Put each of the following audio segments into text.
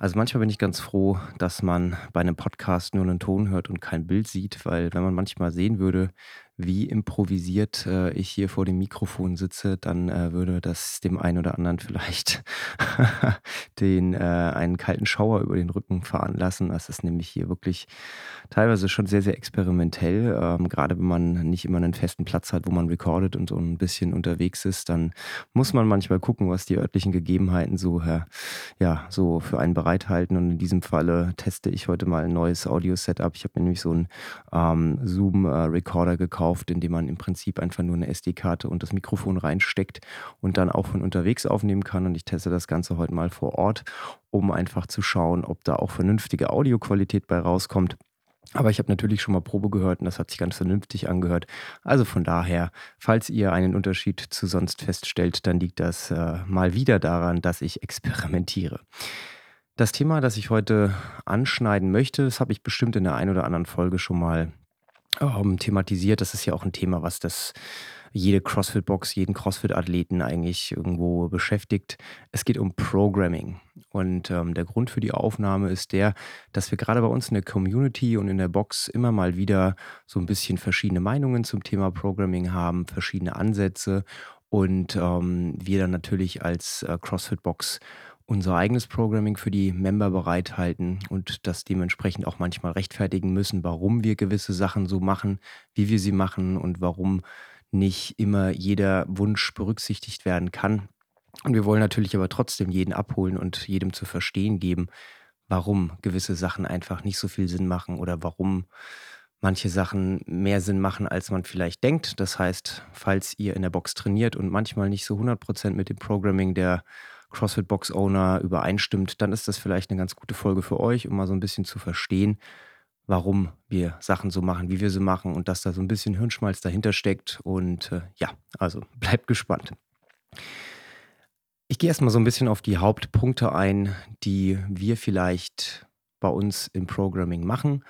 Also manchmal bin ich ganz froh, dass man bei einem Podcast nur einen Ton hört und kein Bild sieht, weil wenn man manchmal sehen würde, wie improvisiert äh, ich hier vor dem Mikrofon sitze, dann äh, würde das dem einen oder anderen vielleicht den äh, einen kalten Schauer über den Rücken fahren lassen. Das ist nämlich hier wirklich teilweise schon sehr, sehr experimentell. Ähm, gerade wenn man nicht immer einen festen Platz hat, wo man recordet und so ein bisschen unterwegs ist, dann muss man manchmal gucken, was die örtlichen Gegebenheiten so, ja, so für einen bereithalten. Und in diesem Falle teste ich heute mal ein neues Audio-Setup. Ich habe mir nämlich so einen ähm, Zoom-Recorder gekauft gekauft, indem man im Prinzip einfach nur eine SD-Karte und das Mikrofon reinsteckt und dann auch von unterwegs aufnehmen kann. Und ich teste das Ganze heute mal vor Ort, um einfach zu schauen, ob da auch vernünftige Audioqualität bei rauskommt. Aber ich habe natürlich schon mal Probe gehört und das hat sich ganz vernünftig angehört. Also von daher, falls ihr einen Unterschied zu sonst feststellt, dann liegt das äh, mal wieder daran, dass ich experimentiere. Das Thema, das ich heute anschneiden möchte, das habe ich bestimmt in der einen oder anderen Folge schon mal ähm, thematisiert. Das ist ja auch ein Thema, was das jede CrossFit-Box, jeden CrossFit-Athleten eigentlich irgendwo beschäftigt. Es geht um Programming. Und ähm, der Grund für die Aufnahme ist der, dass wir gerade bei uns in der Community und in der Box immer mal wieder so ein bisschen verschiedene Meinungen zum Thema Programming haben, verschiedene Ansätze und ähm, wir dann natürlich als äh, CrossFit-Box unser eigenes Programming für die Member bereithalten und das dementsprechend auch manchmal rechtfertigen müssen, warum wir gewisse Sachen so machen, wie wir sie machen und warum nicht immer jeder Wunsch berücksichtigt werden kann. Und wir wollen natürlich aber trotzdem jeden abholen und jedem zu verstehen geben, warum gewisse Sachen einfach nicht so viel Sinn machen oder warum manche Sachen mehr Sinn machen, als man vielleicht denkt. Das heißt, falls ihr in der Box trainiert und manchmal nicht so 100% mit dem Programming der CrossFit Box Owner übereinstimmt, dann ist das vielleicht eine ganz gute Folge für euch, um mal so ein bisschen zu verstehen, warum wir Sachen so machen, wie wir sie machen und dass da so ein bisschen Hirnschmalz dahinter steckt. Und äh, ja, also bleibt gespannt. Ich gehe erstmal so ein bisschen auf die Hauptpunkte ein, die wir vielleicht bei uns im Programming machen.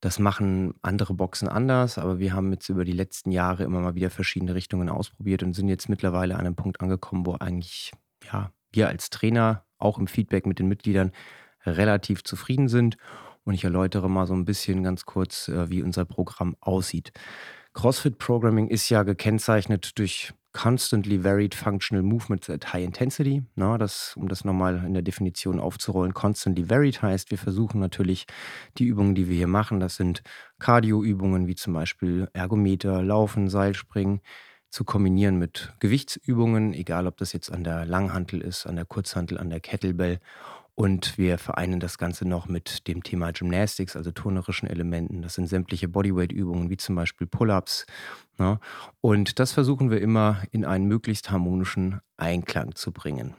Das machen andere Boxen anders, aber wir haben jetzt über die letzten Jahre immer mal wieder verschiedene Richtungen ausprobiert und sind jetzt mittlerweile an einem Punkt angekommen, wo eigentlich ja, wir als Trainer auch im Feedback mit den Mitgliedern relativ zufrieden sind. Und ich erläutere mal so ein bisschen ganz kurz, äh, wie unser Programm aussieht. CrossFit Programming ist ja gekennzeichnet durch constantly varied functional movements at high intensity. Na, das, um das nochmal in der Definition aufzurollen, constantly varied heißt, wir versuchen natürlich die Übungen, die wir hier machen, das sind Cardio-Übungen wie zum Beispiel Ergometer, Laufen, Seilspringen, zu kombinieren mit Gewichtsübungen, egal ob das jetzt an der Langhantel ist, an der Kurzhantel, an der Kettlebell. Und wir vereinen das Ganze noch mit dem Thema Gymnastics, also turnerischen Elementen. Das sind sämtliche Bodyweight-Übungen, wie zum Beispiel Pull-ups. Ne? Und das versuchen wir immer in einen möglichst harmonischen Einklang zu bringen.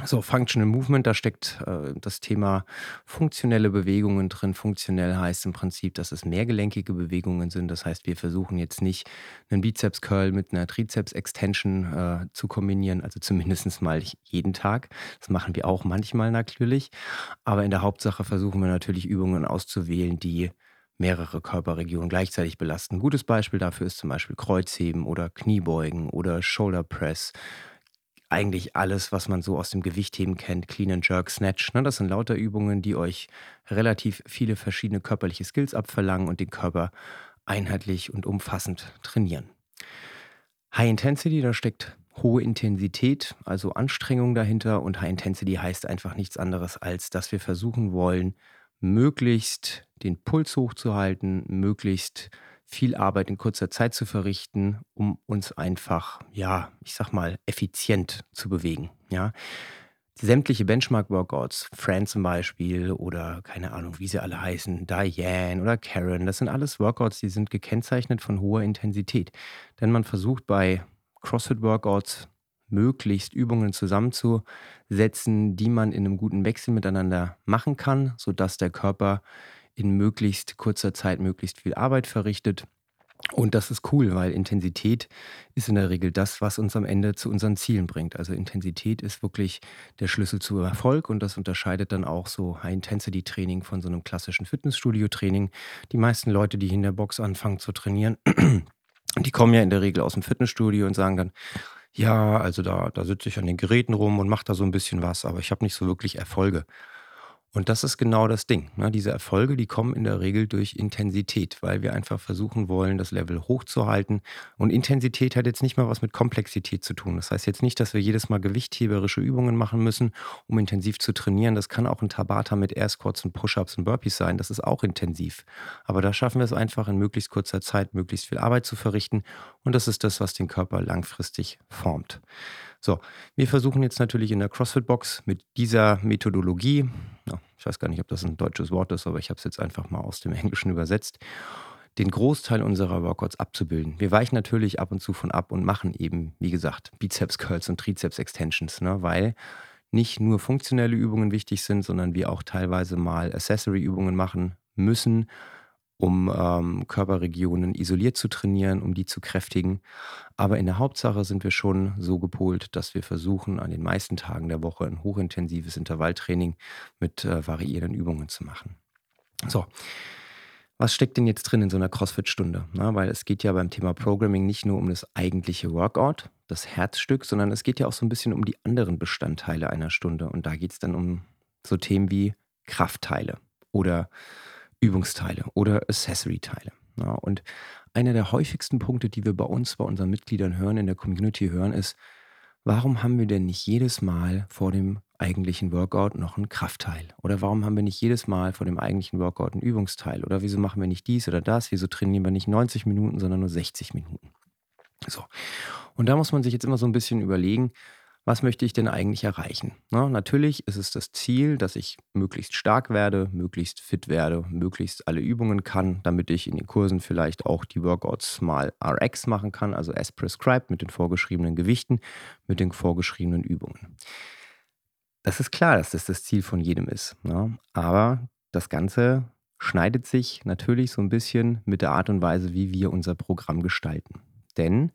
So, Functional Movement, da steckt äh, das Thema funktionelle Bewegungen drin. Funktionell heißt im Prinzip, dass es mehrgelenkige Bewegungen sind. Das heißt, wir versuchen jetzt nicht einen Bizeps-Curl mit einer Trizeps-Extension äh, zu kombinieren, also zumindest mal jeden Tag. Das machen wir auch manchmal natürlich. Aber in der Hauptsache versuchen wir natürlich Übungen auszuwählen, die mehrere Körperregionen gleichzeitig belasten. Ein gutes Beispiel dafür ist zum Beispiel Kreuzheben oder Kniebeugen oder Shoulder Press eigentlich alles, was man so aus dem Gewichtheben kennt, Clean and Jerk, Snatch. Ne? Das sind lauter Übungen, die euch relativ viele verschiedene körperliche Skills abverlangen und den Körper einheitlich und umfassend trainieren. High Intensity, da steckt hohe Intensität, also Anstrengung dahinter. Und High Intensity heißt einfach nichts anderes, als dass wir versuchen wollen, möglichst den Puls hochzuhalten, möglichst viel Arbeit in kurzer Zeit zu verrichten, um uns einfach, ja, ich sag mal, effizient zu bewegen. Ja. Sämtliche Benchmark-Workouts, Fran zum Beispiel oder keine Ahnung, wie sie alle heißen, Diane oder Karen, das sind alles Workouts, die sind gekennzeichnet von hoher Intensität. Denn man versucht bei CrossFit-Workouts möglichst Übungen zusammenzusetzen, die man in einem guten Wechsel miteinander machen kann, sodass der Körper in möglichst kurzer Zeit möglichst viel Arbeit verrichtet. Und das ist cool, weil Intensität ist in der Regel das, was uns am Ende zu unseren Zielen bringt. Also Intensität ist wirklich der Schlüssel zu Erfolg und das unterscheidet dann auch so High-Intensity-Training von so einem klassischen Fitnessstudio-Training. Die meisten Leute, die in der Box anfangen zu trainieren, die kommen ja in der Regel aus dem Fitnessstudio und sagen dann, ja, also da, da sitze ich an den Geräten rum und mache da so ein bisschen was, aber ich habe nicht so wirklich Erfolge. Und das ist genau das Ding. Ne? Diese Erfolge, die kommen in der Regel durch Intensität, weil wir einfach versuchen wollen, das Level hochzuhalten. Und Intensität hat jetzt nicht mal was mit Komplexität zu tun. Das heißt jetzt nicht, dass wir jedes Mal gewichtheberische Übungen machen müssen, um intensiv zu trainieren. Das kann auch ein Tabata mit Air Squats und Push-Ups und Burpees sein. Das ist auch intensiv. Aber da schaffen wir es einfach in möglichst kurzer Zeit, möglichst viel Arbeit zu verrichten. Und das ist das, was den Körper langfristig formt. So, wir versuchen jetzt natürlich in der CrossFit-Box mit dieser Methodologie, ja, ich weiß gar nicht, ob das ein deutsches Wort ist, aber ich habe es jetzt einfach mal aus dem Englischen übersetzt, den Großteil unserer Workouts abzubilden. Wir weichen natürlich ab und zu von ab und machen eben, wie gesagt, Bizeps Curls und Trizeps Extensions, ne, weil nicht nur funktionelle Übungen wichtig sind, sondern wir auch teilweise mal Accessory-Übungen machen müssen, um ähm, Körperregionen isoliert zu trainieren, um die zu kräftigen. Aber in der Hauptsache sind wir schon so gepolt, dass wir versuchen, an den meisten Tagen der Woche ein hochintensives Intervalltraining mit äh, variierenden Übungen zu machen. So, was steckt denn jetzt drin in so einer CrossFit-Stunde? Weil es geht ja beim Thema Programming nicht nur um das eigentliche Workout, das Herzstück, sondern es geht ja auch so ein bisschen um die anderen Bestandteile einer Stunde. Und da geht es dann um so Themen wie Kraftteile oder Übungsteile oder Accessory-Teile. Ja, und einer der häufigsten Punkte, die wir bei uns, bei unseren Mitgliedern hören, in der Community hören, ist, warum haben wir denn nicht jedes Mal vor dem eigentlichen Workout noch ein Kraftteil? Oder warum haben wir nicht jedes Mal vor dem eigentlichen Workout ein Übungsteil? Oder wieso machen wir nicht dies oder das? Wieso trainieren wir nicht 90 Minuten, sondern nur 60 Minuten? So. Und da muss man sich jetzt immer so ein bisschen überlegen, was möchte ich denn eigentlich erreichen? Na, natürlich ist es das Ziel, dass ich möglichst stark werde, möglichst fit werde, möglichst alle Übungen kann, damit ich in den Kursen vielleicht auch die Workouts mal RX machen kann, also as prescribed mit den vorgeschriebenen Gewichten, mit den vorgeschriebenen Übungen. Das ist klar, dass das das Ziel von jedem ist. Ne? Aber das Ganze schneidet sich natürlich so ein bisschen mit der Art und Weise, wie wir unser Programm gestalten. Denn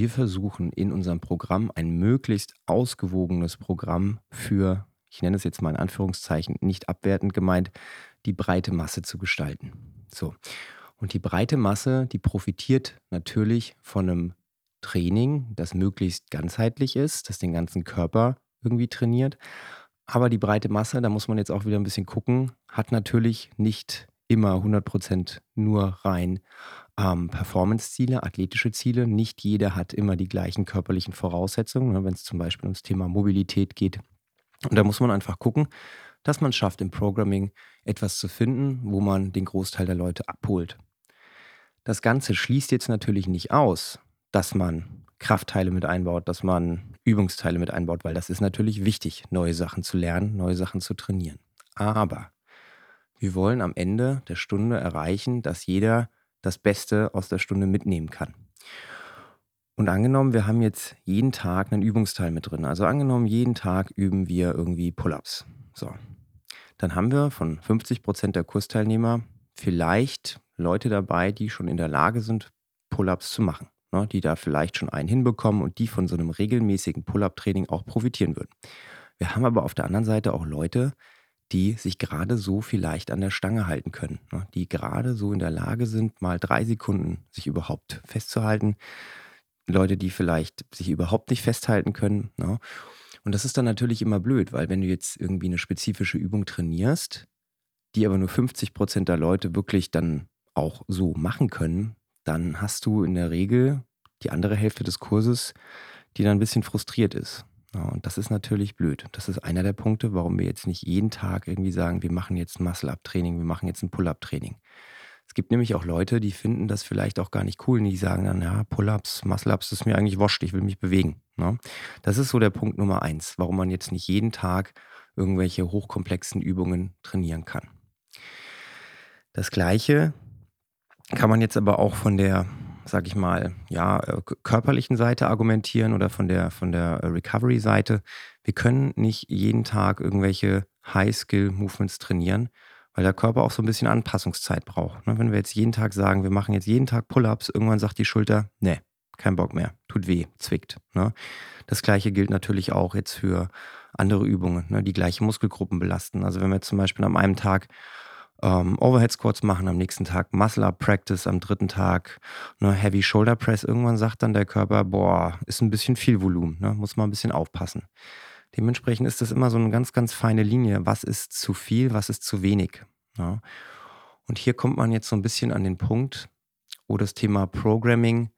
wir versuchen in unserem Programm ein möglichst ausgewogenes Programm für, ich nenne es jetzt mal in Anführungszeichen, nicht abwertend gemeint, die breite Masse zu gestalten. So. Und die breite Masse, die profitiert natürlich von einem Training, das möglichst ganzheitlich ist, das den ganzen Körper irgendwie trainiert. Aber die breite Masse, da muss man jetzt auch wieder ein bisschen gucken, hat natürlich nicht immer 100% nur rein ähm, Performance-Ziele, athletische Ziele. Nicht jeder hat immer die gleichen körperlichen Voraussetzungen, ne, wenn es zum Beispiel ums Thema Mobilität geht. Und da muss man einfach gucken, dass man schafft, im Programming etwas zu finden, wo man den Großteil der Leute abholt. Das Ganze schließt jetzt natürlich nicht aus, dass man Kraftteile mit einbaut, dass man Übungsteile mit einbaut, weil das ist natürlich wichtig, neue Sachen zu lernen, neue Sachen zu trainieren. Aber wir wollen am Ende der Stunde erreichen, dass jeder das Beste aus der Stunde mitnehmen kann. Und angenommen, wir haben jetzt jeden Tag einen Übungsteil mit drin. Also angenommen, jeden Tag üben wir irgendwie Pull-ups. So. Dann haben wir von 50 Prozent der Kursteilnehmer vielleicht Leute dabei, die schon in der Lage sind, Pull-ups zu machen. Ne, die da vielleicht schon einen hinbekommen und die von so einem regelmäßigen Pull-up-Training auch profitieren würden. Wir haben aber auf der anderen Seite auch Leute, die sich gerade so vielleicht an der Stange halten können, ne? die gerade so in der Lage sind, mal drei Sekunden sich überhaupt festzuhalten. Leute, die vielleicht sich überhaupt nicht festhalten können. Ne? Und das ist dann natürlich immer blöd, weil wenn du jetzt irgendwie eine spezifische Übung trainierst, die aber nur 50 Prozent der Leute wirklich dann auch so machen können, dann hast du in der Regel die andere Hälfte des Kurses, die dann ein bisschen frustriert ist. Und das ist natürlich blöd. Das ist einer der Punkte, warum wir jetzt nicht jeden Tag irgendwie sagen, wir machen jetzt ein Muscle-Up-Training, wir machen jetzt ein Pull-Up-Training. Es gibt nämlich auch Leute, die finden das vielleicht auch gar nicht cool. Die sagen dann, ja, Pull-Ups, Muscle-Ups, das ist mir eigentlich wurscht, ich will mich bewegen. Ne? Das ist so der Punkt Nummer eins, warum man jetzt nicht jeden Tag irgendwelche hochkomplexen Übungen trainieren kann. Das gleiche kann man jetzt aber auch von der sag ich mal, ja, äh, körperlichen Seite argumentieren oder von der, von der äh, Recovery-Seite. Wir können nicht jeden Tag irgendwelche High-Skill-Movements trainieren, weil weil der Körper auch so ein bisschen Anpassungszeit braucht. Ne? Wenn wir jetzt jeden Tag sagen, wir machen jetzt jeden Tag Pull-ups, irgendwann sagt die Schulter, nee, kein Bock mehr, tut weh, zwickt. Ne? Das gleiche gilt natürlich auch jetzt für andere Übungen, ne, die gleiche Muskelgruppen belasten. Also wenn wir zum Beispiel an einem Tag ähm, Overhead Squats machen, am nächsten Tag Muscle Up Practice, am dritten Tag ne, Heavy Shoulder Press, irgendwann sagt dann der Körper, boah, ist ein bisschen viel Volumen, ne, muss man ein bisschen aufpassen. Dementsprechend ist das immer so eine ganz, ganz feine Linie. Was ist zu viel, was ist zu wenig? Ja. Ne? Und hier kommt man jetzt so ein bisschen an den Punkt, wo das Thema Programming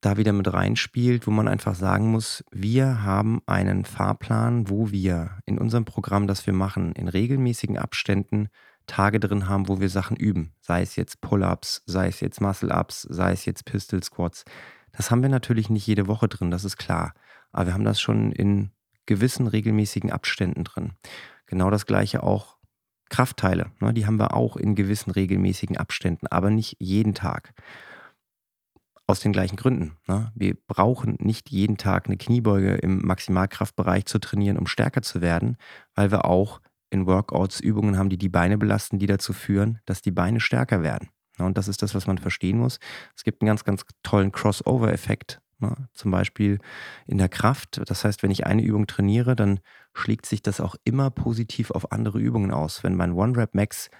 da wieder mit reinspielt, wo man einfach sagen muss, wir haben einen Fahrplan, wo wir in unserem Programm, das wir machen, in regelmäßigen Abständen Tage drin haben, wo wir Sachen üben. Sei es jetzt Pull-ups, sei es jetzt Muscle-ups, sei es jetzt Pistol Squats. Das haben wir natürlich nicht jede Woche drin, das ist klar. Aber wir haben das schon in gewissen regelmäßigen Abständen drin. Genau das gleiche auch Kraftteile. Ne? Die haben wir auch in gewissen regelmäßigen Abständen, aber nicht jeden Tag. Aus den gleichen Gründen. Ne? Wir brauchen nicht jeden Tag eine Kniebeuge im Maximalkraftbereich zu trainieren, um stärker zu werden, weil wir auch in Workouts Übungen haben, die die Beine belasten, die dazu führen, dass die Beine stärker werden. Und das ist das, was man verstehen muss. Es gibt einen ganz, ganz tollen Crossover-Effekt, ne? zum Beispiel in der Kraft. Das heißt, wenn ich eine Übung trainiere, dann schlägt sich das auch immer positiv auf andere Übungen aus. Wenn mein One-Rep-Max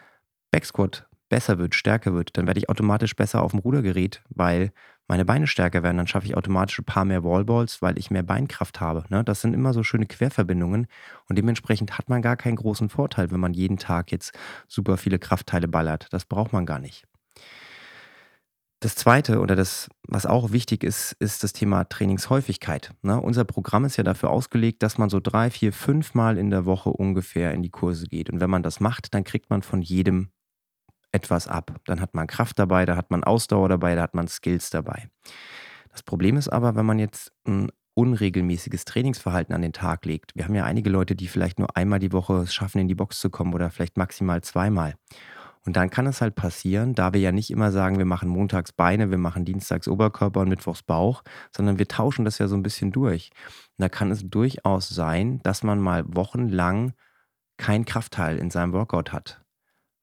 Backsquat besser wird, stärker wird, dann werde ich automatisch besser auf dem Rudergerät, weil meine Beine stärker werden. Dann schaffe ich automatisch ein paar mehr Wallballs, weil ich mehr Beinkraft habe. Ne? Das sind immer so schöne Querverbindungen und dementsprechend hat man gar keinen großen Vorteil, wenn man jeden Tag jetzt super viele Kraftteile ballert. Das braucht man gar nicht. Das zweite oder das, was auch wichtig ist, ist das Thema Trainingshäufigkeit. Ne? Unser Programm ist ja dafür ausgelegt, dass man so drei, vier, fünf Mal in der Woche ungefähr in die Kurse geht. Und wenn man das macht, dann kriegt man von jedem etwas ab. Dann hat man Kraft dabei, da hat man Ausdauer dabei, da hat man Skills dabei. Das Problem ist aber, wenn man jetzt ein unregelmäßiges Trainingsverhalten an den Tag legt. Wir haben ja einige Leute, die vielleicht nur einmal die Woche es schaffen, in die Box zu kommen oder vielleicht maximal zweimal. Und dann kann es halt passieren, da wir ja nicht immer sagen, wir machen montags Beine, wir machen dienstags Oberkörper und mittwochs Bauch, sondern wir tauschen das ja so ein bisschen durch. Und da kann es durchaus sein, dass man mal wochenlang kein Kraftteil in seinem Workout hat,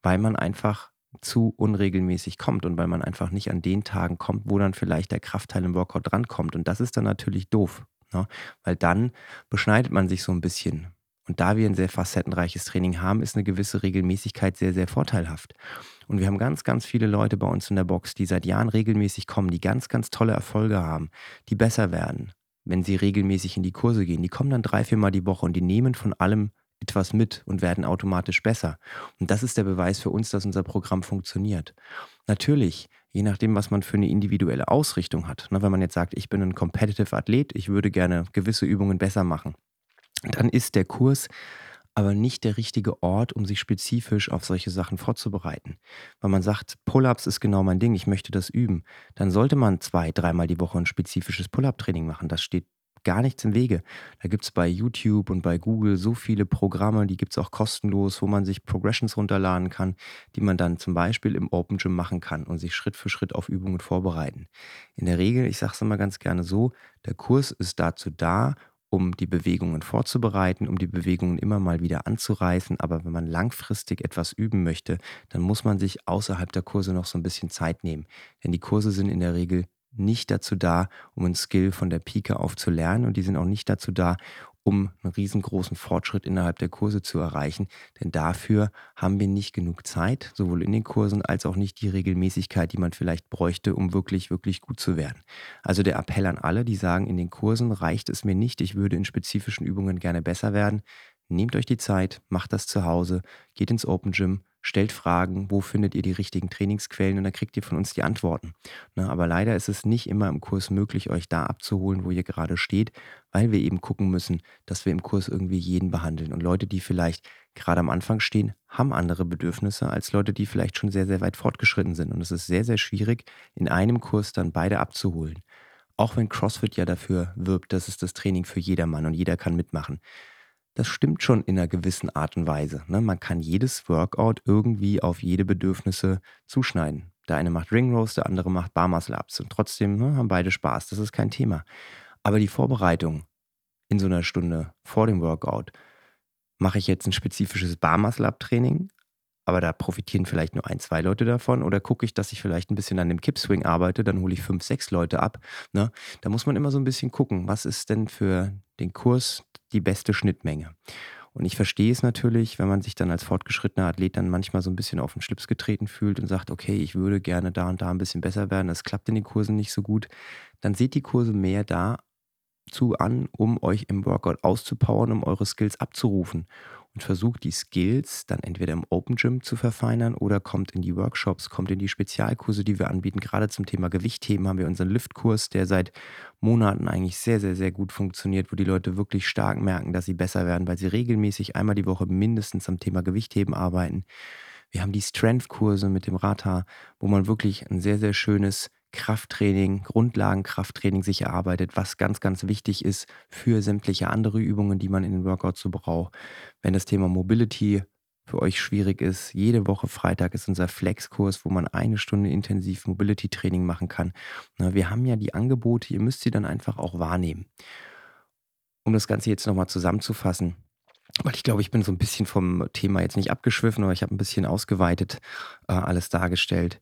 weil man einfach zu unregelmäßig kommt und weil man einfach nicht an den Tagen kommt, wo dann vielleicht der Kraftteil im Workout drankommt. Und das ist dann natürlich doof, ne? weil dann beschneidet man sich so ein bisschen. Und da wir ein sehr facettenreiches Training haben, ist eine gewisse Regelmäßigkeit sehr, sehr vorteilhaft. Und wir haben ganz, ganz viele Leute bei uns in der Box, die seit Jahren regelmäßig kommen, die ganz, ganz tolle Erfolge haben, die besser werden, wenn sie regelmäßig in die Kurse gehen. Die kommen dann drei, viermal die Woche und die nehmen von allem etwas mit und werden automatisch besser. Und das ist der Beweis für uns, dass unser Programm funktioniert. Natürlich, je nachdem, was man für eine individuelle Ausrichtung hat. Ne, wenn man jetzt sagt, ich bin ein Competitive Athlet, ich würde gerne gewisse Übungen besser machen, dann ist der Kurs aber nicht der richtige Ort, um sich spezifisch auf solche Sachen vorzubereiten. Wenn man sagt, Pull-ups ist genau mein Ding, ich möchte das üben, dann sollte man zwei, dreimal die Woche ein spezifisches Pull-up-Training machen. Das steht gar nichts im Wege. Da gibt es bei YouTube und bei Google so viele Programme, die gibt es auch kostenlos, wo man sich Progressions runterladen kann, die man dann zum Beispiel im Open Gym machen kann und sich Schritt für Schritt auf Übungen vorbereiten. In der Regel, ich sage es immer ganz gerne so, der Kurs ist dazu da, um die Bewegungen vorzubereiten, um die Bewegungen immer mal wieder anzureißen. Aber wenn man langfristig etwas üben möchte, dann muss man sich außerhalb der Kurse noch so ein bisschen Zeit nehmen. Denn die Kurse sind in der Regel nicht dazu da, um einen Skill von der Pike auf zu lernen und die sind auch nicht dazu da, um einen riesengroßen Fortschritt innerhalb der Kurse zu erreichen. Denn dafür haben wir nicht genug Zeit, sowohl in den Kursen als auch nicht die Regelmäßigkeit, die man vielleicht bräuchte, um wirklich, wirklich gut zu werden. Also der Appell an alle, die sagen, in den Kursen reicht es mir nicht, ich würde in spezifischen Übungen gerne besser werden. Nehmt euch die Zeit, macht das zu Hause, geht ins Open Gym, stellt Fragen, wo findet ihr die richtigen Trainingsquellen und dann kriegt ihr von uns die Antworten. Ne, aber leider ist es nicht immer im Kurs möglich, euch da abzuholen, wo ihr gerade steht, weil wir eben gucken müssen, dass wir im Kurs irgendwie jeden behandeln. Und Leute, die vielleicht gerade am Anfang stehen, haben andere Bedürfnisse als Leute, die vielleicht schon sehr, sehr weit fortgeschritten sind. Und es ist sehr, sehr schwierig, in einem Kurs dann beide abzuholen. Auch wenn CrossFit ja dafür wirbt, dass es das Training für jedermann und jeder kann mitmachen das stimmt schon in einer gewissen Art und Weise. Ne? Man kann jedes Workout irgendwie auf jede Bedürfnisse zuschneiden. Der eine macht Ring Rows, der andere macht Bar Muscle Ups und trotzdem ne, haben beide Spaß. Das ist kein Thema. Aber die Vorbereitung in so einer Stunde vor dem Workout, mache ich jetzt ein spezifisches Bar Muscle Up Training aber da profitieren vielleicht nur ein, zwei Leute davon. Oder gucke ich, dass ich vielleicht ein bisschen an dem Kippswing arbeite, dann hole ich fünf, sechs Leute ab. Ne? Da muss man immer so ein bisschen gucken, was ist denn für den Kurs die beste Schnittmenge. Und ich verstehe es natürlich, wenn man sich dann als fortgeschrittener Athlet dann manchmal so ein bisschen auf den Schlips getreten fühlt und sagt, okay, ich würde gerne da und da ein bisschen besser werden, es klappt in den Kursen nicht so gut, dann seht die Kurse mehr dazu an, um euch im Workout auszupowern, um eure Skills abzurufen und versucht die Skills dann entweder im Open Gym zu verfeinern oder kommt in die Workshops, kommt in die Spezialkurse, die wir anbieten. Gerade zum Thema Gewichtheben haben wir unseren Liftkurs, der seit Monaten eigentlich sehr, sehr, sehr gut funktioniert, wo die Leute wirklich stark merken, dass sie besser werden, weil sie regelmäßig einmal die Woche mindestens am Thema Gewichtheben arbeiten. Wir haben die Strength-Kurse mit dem Rata, wo man wirklich ein sehr, sehr schönes Krafttraining, Grundlagenkrafttraining sich erarbeitet, was ganz, ganz wichtig ist für sämtliche andere Übungen, die man in den Workouts so braucht. Wenn das Thema Mobility für euch schwierig ist, jede Woche Freitag ist unser Flex-Kurs, wo man eine Stunde intensiv Mobility-Training machen kann. wir haben ja die Angebote, ihr müsst sie dann einfach auch wahrnehmen. Um das Ganze jetzt nochmal zusammenzufassen, weil ich glaube, ich bin so ein bisschen vom Thema jetzt nicht abgeschwiffen, aber ich habe ein bisschen ausgeweitet äh, alles dargestellt.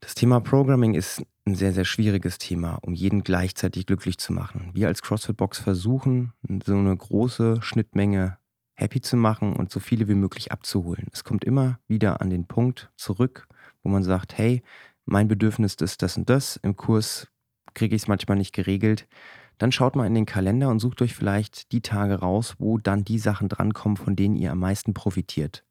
Das Thema Programming ist ein sehr, sehr schwieriges Thema, um jeden gleichzeitig glücklich zu machen. Wir als CrossFit Box versuchen, so eine große Schnittmenge happy zu machen und so viele wie möglich abzuholen. Es kommt immer wieder an den Punkt zurück, wo man sagt, hey, mein Bedürfnis ist das und das, im Kurs kriege ich es manchmal nicht geregelt. Dann schaut mal in den Kalender und sucht euch vielleicht die Tage raus, wo dann die Sachen drankommen, von denen ihr am meisten profitiert.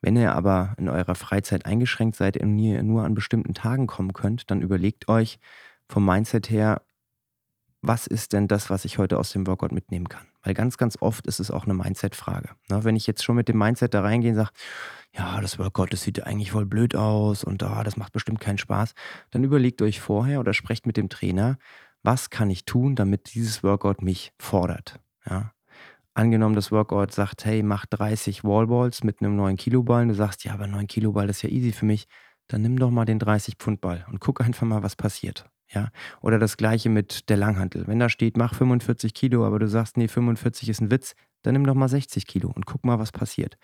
Wenn ihr aber in eurer Freizeit eingeschränkt seid und nur an bestimmten Tagen kommen könnt, dann überlegt euch vom Mindset her, was ist denn das, was ich heute aus dem Workout mitnehmen kann? Weil ganz, ganz oft ist es auch eine Mindset-Frage. Wenn ich jetzt schon mit dem Mindset da reingehe und sage, ja, das Workout, das sieht eigentlich voll blöd aus und oh, das macht bestimmt keinen Spaß, dann überlegt euch vorher oder sprecht mit dem Trainer, was kann ich tun, damit dieses Workout mich fordert. Ja? Angenommen, das Workout sagt, hey, mach 30 Wallballs mit einem 9 Kilo Ball. Und du sagst, ja, aber 9 Kilo Ball ist ja easy für mich. Dann nimm doch mal den 30 Pfund Ball und guck einfach mal, was passiert. Ja, oder das gleiche mit der Langhantel. Wenn da steht, mach 45 Kilo, aber du sagst, nee, 45 ist ein Witz, dann nimm doch mal 60 Kilo und guck mal, was passiert.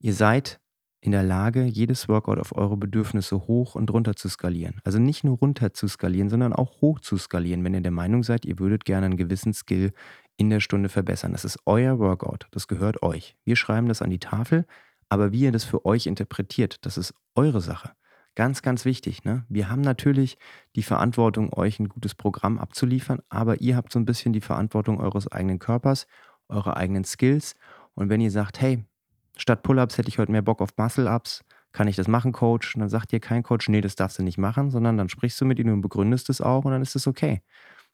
Ihr seid in der Lage, jedes Workout auf eure Bedürfnisse hoch und runter zu skalieren. Also nicht nur runter zu skalieren, sondern auch hoch zu skalieren, wenn ihr der Meinung seid, ihr würdet gerne einen gewissen Skill in der Stunde verbessern. Das ist euer Workout, das gehört euch. Wir schreiben das an die Tafel, aber wie ihr das für euch interpretiert, das ist eure Sache. Ganz, ganz wichtig. Ne? Wir haben natürlich die Verantwortung, euch ein gutes Programm abzuliefern, aber ihr habt so ein bisschen die Verantwortung eures eigenen Körpers, eure eigenen Skills. Und wenn ihr sagt, hey, statt Pull-ups hätte ich heute mehr Bock auf Muscle-ups, kann ich das machen, Coach? Und dann sagt dir kein Coach, nee, das darfst du nicht machen, sondern dann sprichst du mit ihm und begründest es auch und dann ist es okay.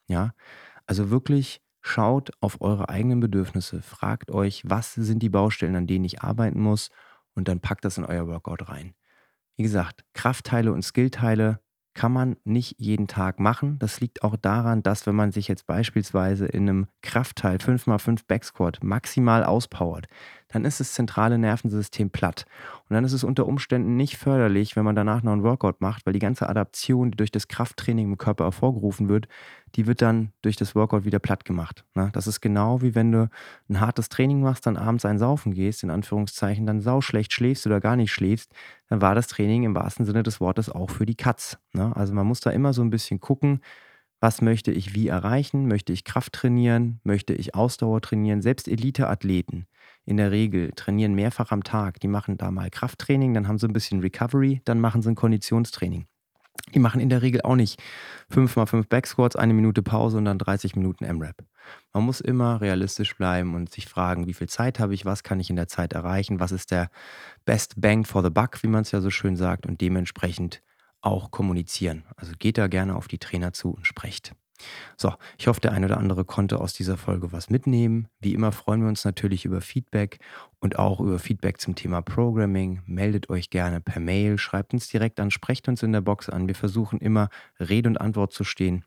Ja, also wirklich Schaut auf eure eigenen Bedürfnisse, fragt euch, was sind die Baustellen, an denen ich arbeiten muss und dann packt das in euer Workout rein. Wie gesagt, Kraftteile und Skillteile kann man nicht jeden Tag machen. Das liegt auch daran, dass wenn man sich jetzt beispielsweise in einem Kraftteil 5x5 Backsquat maximal auspowert, dann ist das zentrale Nervensystem platt. Und dann ist es unter Umständen nicht förderlich, wenn man danach noch einen Workout macht, weil die ganze Adaption, die durch das Krafttraining im Körper hervorgerufen wird, die wird dann durch das Workout wieder platt gemacht. Ne? Das ist genau wie wenn du ein hartes Training machst, dann abends ein Saufen gehst, in Anführungszeichen, dann sauschlecht schläfst oder gar nicht schläfst, dann war das Training im wahrsten Sinne des Wortes auch für die Katz. Ne? Also man muss da immer so ein bisschen gucken, was möchte ich wie erreichen? Möchte ich Kraft trainieren? Möchte ich Ausdauer trainieren? Selbst Elite-Athleten in der Regel trainieren mehrfach am Tag. Die machen da mal Krafttraining, dann haben sie ein bisschen Recovery, dann machen sie ein Konditionstraining. Die machen in der Regel auch nicht 5x5 Backsquats, eine Minute Pause und dann 30 Minuten M-Rap. Man muss immer realistisch bleiben und sich fragen, wie viel Zeit habe ich, was kann ich in der Zeit erreichen, was ist der Best Bang for the Buck, wie man es ja so schön sagt, und dementsprechend auch kommunizieren. Also geht da gerne auf die Trainer zu und sprecht. So, ich hoffe, der eine oder andere konnte aus dieser Folge was mitnehmen. Wie immer freuen wir uns natürlich über Feedback und auch über Feedback zum Thema Programming. Meldet euch gerne per Mail, schreibt uns direkt an, sprecht uns in der Box an. Wir versuchen immer Rede und Antwort zu stehen.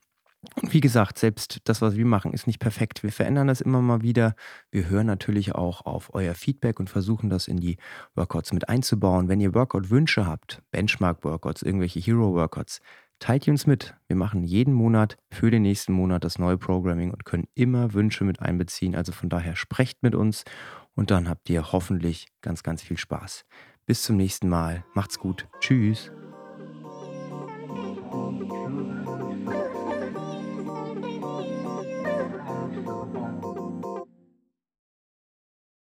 Und wie gesagt, selbst das, was wir machen, ist nicht perfekt. Wir verändern das immer mal wieder. Wir hören natürlich auch auf euer Feedback und versuchen das in die Workouts mit einzubauen. Wenn ihr Workout-Wünsche habt, Benchmark-Workouts, irgendwelche Hero-Workouts, Teilt ihr uns mit. Wir machen jeden Monat für den nächsten Monat das neue Programming und können immer Wünsche mit einbeziehen. Also von daher sprecht mit uns und dann habt ihr hoffentlich ganz, ganz viel Spaß. Bis zum nächsten Mal. Macht's gut. Tschüss.